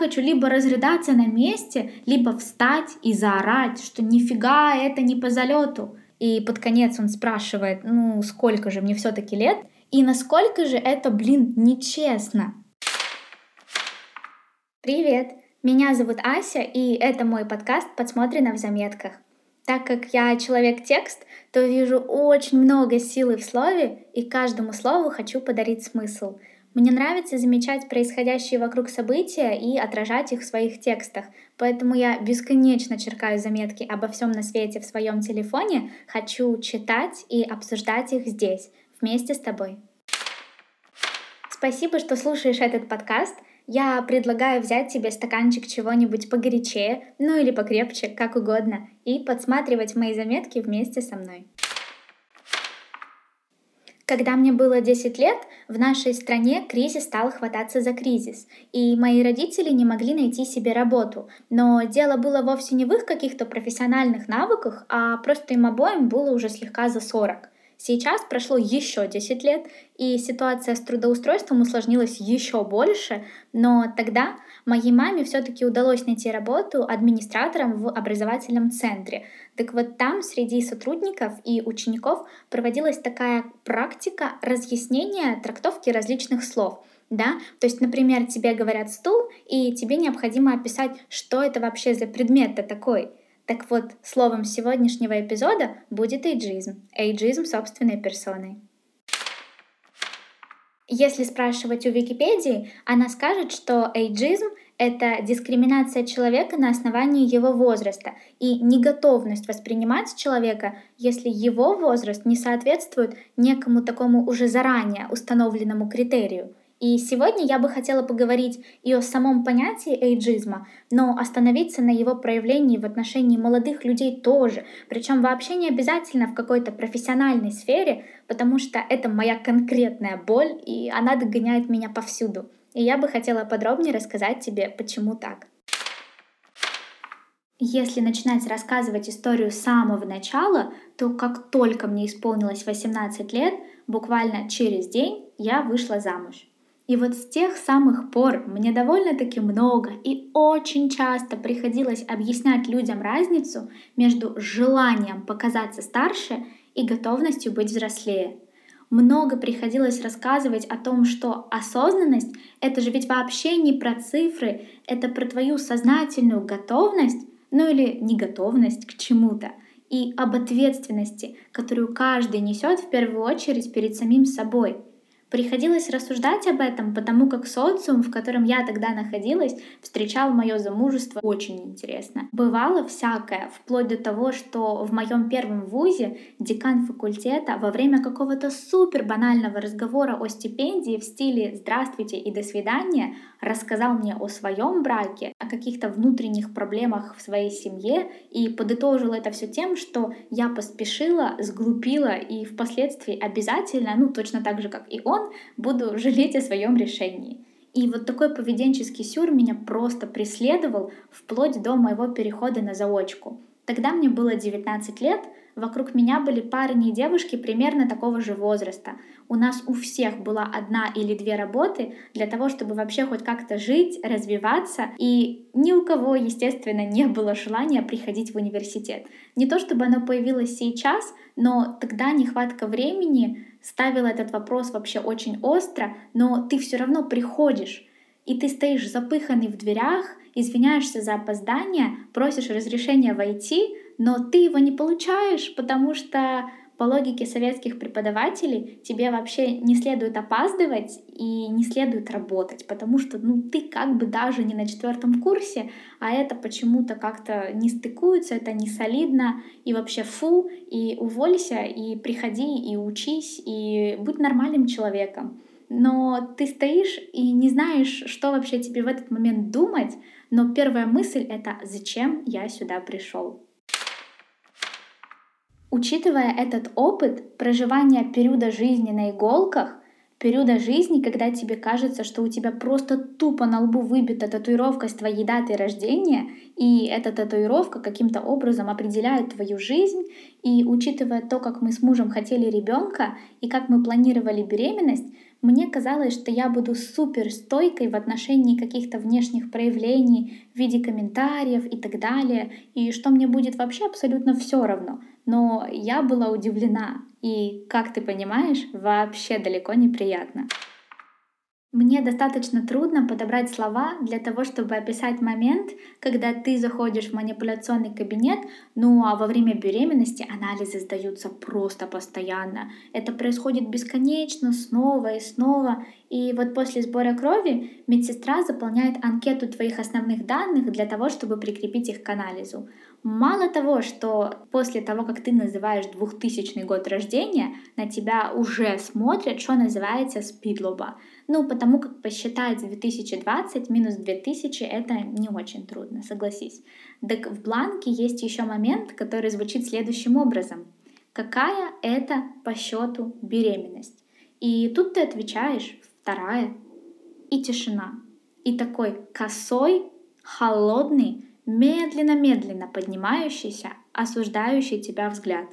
Хочу либо разрыдаться на месте, либо встать и заорать, что нифига это не по залету. И под конец он спрашивает, ну сколько же мне все-таки лет, и насколько же это, блин, нечестно. Привет, меня зовут Ася, и это мой подкаст «Подсмотрено в заметках». Так как я человек-текст, то вижу очень много силы в слове, и каждому слову хочу подарить смысл. Мне нравится замечать происходящие вокруг события и отражать их в своих текстах, поэтому я бесконечно черкаю заметки обо всем на свете в своем телефоне, хочу читать и обсуждать их здесь, вместе с тобой. Спасибо, что слушаешь этот подкаст — я предлагаю взять тебе стаканчик чего-нибудь погорячее, ну или покрепче, как угодно, и подсматривать мои заметки вместе со мной. Когда мне было 10 лет, в нашей стране кризис стал хвататься за кризис, и мои родители не могли найти себе работу. Но дело было вовсе не в их каких-то профессиональных навыках, а просто им обоим было уже слегка за 40. Сейчас прошло еще 10 лет, и ситуация с трудоустройством усложнилась еще больше, но тогда моей маме все-таки удалось найти работу администратором в образовательном центре. Так вот там среди сотрудников и учеников проводилась такая практика разъяснения трактовки различных слов. Да? То есть, например, тебе говорят стул, и тебе необходимо описать, что это вообще за предмет-то такой — так вот, словом сегодняшнего эпизода будет эйджизм. Эйджизм собственной персоной. Если спрашивать у Википедии, она скажет, что эйджизм — это дискриминация человека на основании его возраста и неготовность воспринимать человека, если его возраст не соответствует некому такому уже заранее установленному критерию — и сегодня я бы хотела поговорить и о самом понятии эйджизма, но остановиться на его проявлении в отношении молодых людей тоже, причем вообще не обязательно в какой-то профессиональной сфере, потому что это моя конкретная боль, и она догоняет меня повсюду. И я бы хотела подробнее рассказать тебе, почему так. Если начинать рассказывать историю с самого начала, то как только мне исполнилось 18 лет, буквально через день я вышла замуж. И вот с тех самых пор мне довольно-таки много и очень часто приходилось объяснять людям разницу между желанием показаться старше и готовностью быть взрослее. Много приходилось рассказывать о том, что осознанность — это же ведь вообще не про цифры, это про твою сознательную готовность, ну или неготовность к чему-то, и об ответственности, которую каждый несет в первую очередь перед самим собой — Приходилось рассуждать об этом, потому как социум, в котором я тогда находилась, встречал мое замужество очень интересно. Бывало всякое, вплоть до того, что в моем первом вузе декан факультета во время какого-то супер банального разговора о стипендии в стиле «здравствуйте» и «до свидания» рассказал мне о своем браке, о каких-то внутренних проблемах в своей семье и подытожил это все тем, что я поспешила, сглупила и впоследствии обязательно, ну точно так же, как и он, буду жалеть о своем решении. И вот такой поведенческий сюр меня просто преследовал вплоть до моего перехода на заочку. Тогда мне было 19 лет, вокруг меня были парни и девушки примерно такого же возраста. У нас у всех была одна или две работы для того, чтобы вообще хоть как-то жить, развиваться, и ни у кого, естественно, не было желания приходить в университет. Не то чтобы оно появилось сейчас, но тогда нехватка времени ставила этот вопрос вообще очень остро, но ты все равно приходишь, и ты стоишь запыханный в дверях, извиняешься за опоздание, просишь разрешения войти, но ты его не получаешь, потому что по логике советских преподавателей тебе вообще не следует опаздывать и не следует работать, потому что ну, ты как бы даже не на четвертом курсе, а это почему-то как-то не стыкуется, это не солидно, и вообще фу, и уволься, и приходи, и учись, и будь нормальным человеком. Но ты стоишь и не знаешь, что вообще тебе в этот момент думать, но первая мысль — это «зачем я сюда пришел?». Учитывая этот опыт проживания периода жизни на иголках, периода жизни, когда тебе кажется, что у тебя просто тупо на лбу выбита татуировка с твоей датой рождения, и эта татуировка каким-то образом определяет твою жизнь, и учитывая то, как мы с мужем хотели ребенка и как мы планировали беременность, Мне казалось, что я буду супер стойкой в отношении каких-то внешних проявлений в виде комментариев и так далее, и что мне будет вообще абсолютно все равно. Но я была удивлена, и, как ты понимаешь, вообще далеко не приятно. Мне достаточно трудно подобрать слова для того, чтобы описать момент, когда ты заходишь в манипуляционный кабинет, ну а во время беременности анализы сдаются просто постоянно. Это происходит бесконечно, снова и снова. И вот после сбора крови медсестра заполняет анкету твоих основных данных для того, чтобы прикрепить их к анализу. Мало того, что после того, как ты называешь 2000 год рождения, на тебя уже смотрят, что называется спидлоба. Ну, потому как посчитать 2020 минус 2000 это не очень трудно, согласись. Так в бланке есть еще момент, который звучит следующим образом. Какая это по счету беременность? И тут ты отвечаешь вторая и тишина. И такой косой, холодный, медленно-медленно поднимающийся, осуждающий тебя взгляд.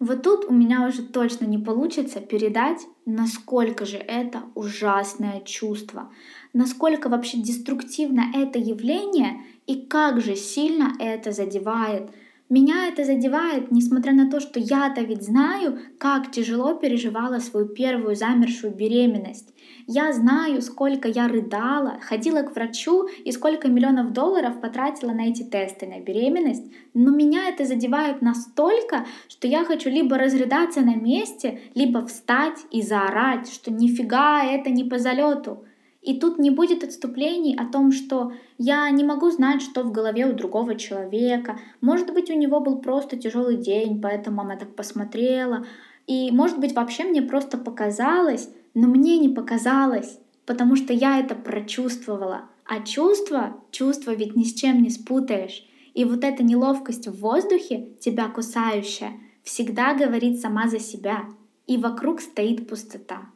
Вот тут у меня уже точно не получится передать, насколько же это ужасное чувство, насколько вообще деструктивно это явление и как же сильно это задевает – меня это задевает, несмотря на то, что я-то ведь знаю, как тяжело переживала свою первую замершую беременность. Я знаю, сколько я рыдала, ходила к врачу и сколько миллионов долларов потратила на эти тесты на беременность. Но меня это задевает настолько, что я хочу либо разрыдаться на месте, либо встать и заорать, что нифига это не по залету. И тут не будет отступлений о том, что я не могу знать, что в голове у другого человека. Может быть, у него был просто тяжелый день, поэтому она так посмотрела. И может быть, вообще мне просто показалось, но мне не показалось, потому что я это прочувствовала. А чувство, чувство ведь ни с чем не спутаешь. И вот эта неловкость в воздухе, тебя кусающая, всегда говорит сама за себя. И вокруг стоит пустота.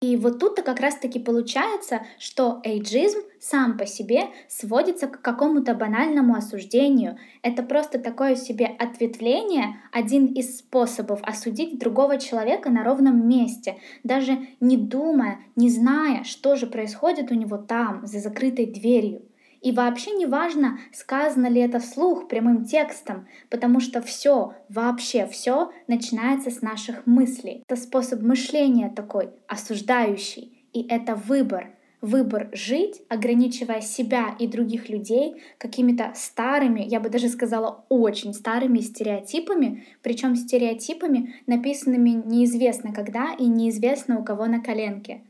И вот тут-то как раз-таки получается, что эйджизм сам по себе сводится к какому-то банальному осуждению. Это просто такое себе ответвление, один из способов осудить другого человека на ровном месте, даже не думая, не зная, что же происходит у него там, за закрытой дверью. И вообще не важно, сказано ли это вслух прямым текстом, потому что все, вообще все начинается с наших мыслей. Это способ мышления такой, осуждающий. И это выбор. Выбор жить, ограничивая себя и других людей какими-то старыми, я бы даже сказала, очень старыми стереотипами, причем стереотипами, написанными неизвестно когда и неизвестно у кого на коленке.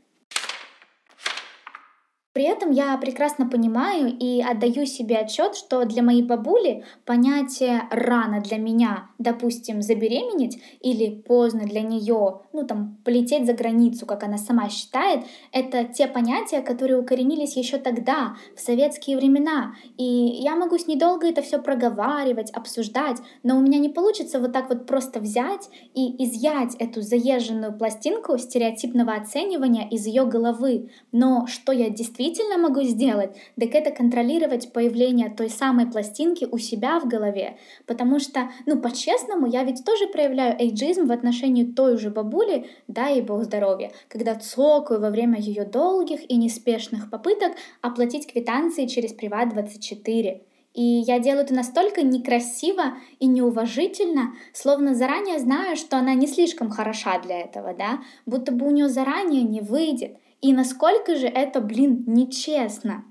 При этом я прекрасно понимаю и отдаю себе отчет, что для моей бабули понятие рано для меня, допустим, забеременеть или поздно для нее, ну там полететь за границу, как она сама считает, это те понятия, которые укоренились еще тогда, в советские времена. И я могу с ней долго это все проговаривать, обсуждать, но у меня не получится вот так вот просто взять и изъять эту заезженную пластинку стереотипного оценивания из ее головы. Но что я действительно действительно могу сделать, так это контролировать появление той самой пластинки у себя в голове. Потому что, ну, по-честному, я ведь тоже проявляю эйджизм в отношении той же бабули, да и бог здоровья, когда цокаю во время ее долгих и неспешных попыток оплатить квитанции через Приват24. И я делаю это настолько некрасиво и неуважительно, словно заранее знаю, что она не слишком хороша для этого, да, будто бы у нее заранее не выйдет. И насколько же это, блин, нечестно.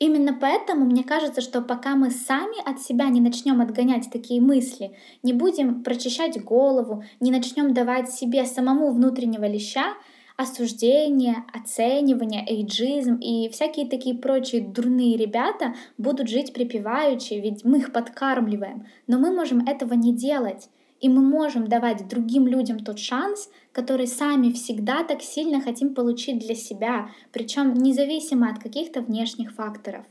Именно поэтому мне кажется, что пока мы сами от себя не начнем отгонять такие мысли, не будем прочищать голову, не начнем давать себе самому внутреннего леща, осуждение, оценивание, эйджизм и всякие такие прочие дурные ребята будут жить припеваючи, ведь мы их подкармливаем. Но мы можем этого не делать. И мы можем давать другим людям тот шанс, который сами всегда так сильно хотим получить для себя, причем независимо от каких-то внешних факторов.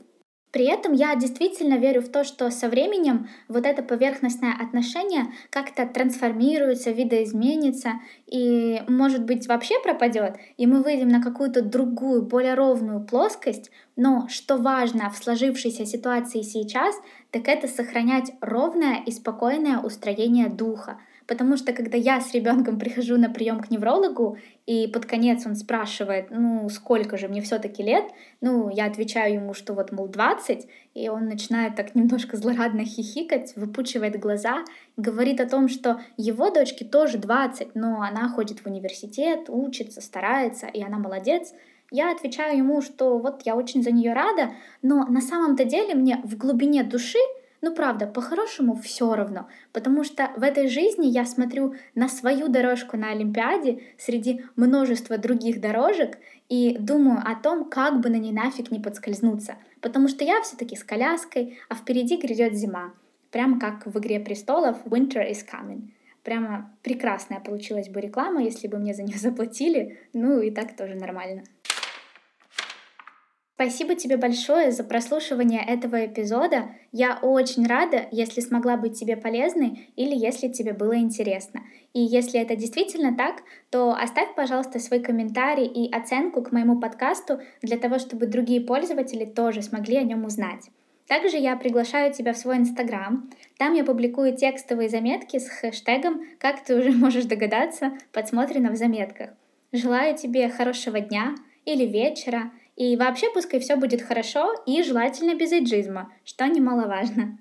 При этом я действительно верю в то, что со временем вот это поверхностное отношение как-то трансформируется, видоизменится и, может быть, вообще пропадет, и мы выйдем на какую-то другую, более ровную плоскость. Но что важно в сложившейся ситуации сейчас, так это сохранять ровное и спокойное устроение духа, Потому что когда я с ребенком прихожу на прием к неврологу, и под конец он спрашивает, ну, сколько же мне все-таки лет, ну, я отвечаю ему, что вот, мол, 20, и он начинает так немножко злорадно хихикать, выпучивает глаза, говорит о том, что его дочке тоже 20, но она ходит в университет, учится, старается, и она молодец. Я отвечаю ему, что вот я очень за нее рада, но на самом-то деле мне в глубине души ну правда, по-хорошему все равно, потому что в этой жизни я смотрю на свою дорожку на Олимпиаде среди множества других дорожек и думаю о том, как бы на ней нафиг не подскользнуться, потому что я все-таки с коляской, а впереди грядет зима, прямо как в «Игре престолов» «Winter is coming». Прямо прекрасная получилась бы реклама, если бы мне за нее заплатили, ну и так тоже нормально. Спасибо тебе большое за прослушивание этого эпизода. Я очень рада, если смогла быть тебе полезной или если тебе было интересно. И если это действительно так, то оставь, пожалуйста, свой комментарий и оценку к моему подкасту для того, чтобы другие пользователи тоже смогли о нем узнать. Также я приглашаю тебя в свой Инстаграм. Там я публикую текстовые заметки с хэштегом, как ты уже можешь догадаться, подсмотрено в заметках. Желаю тебе хорошего дня или вечера, и вообще пускай все будет хорошо и желательно без эйджизма, что немаловажно.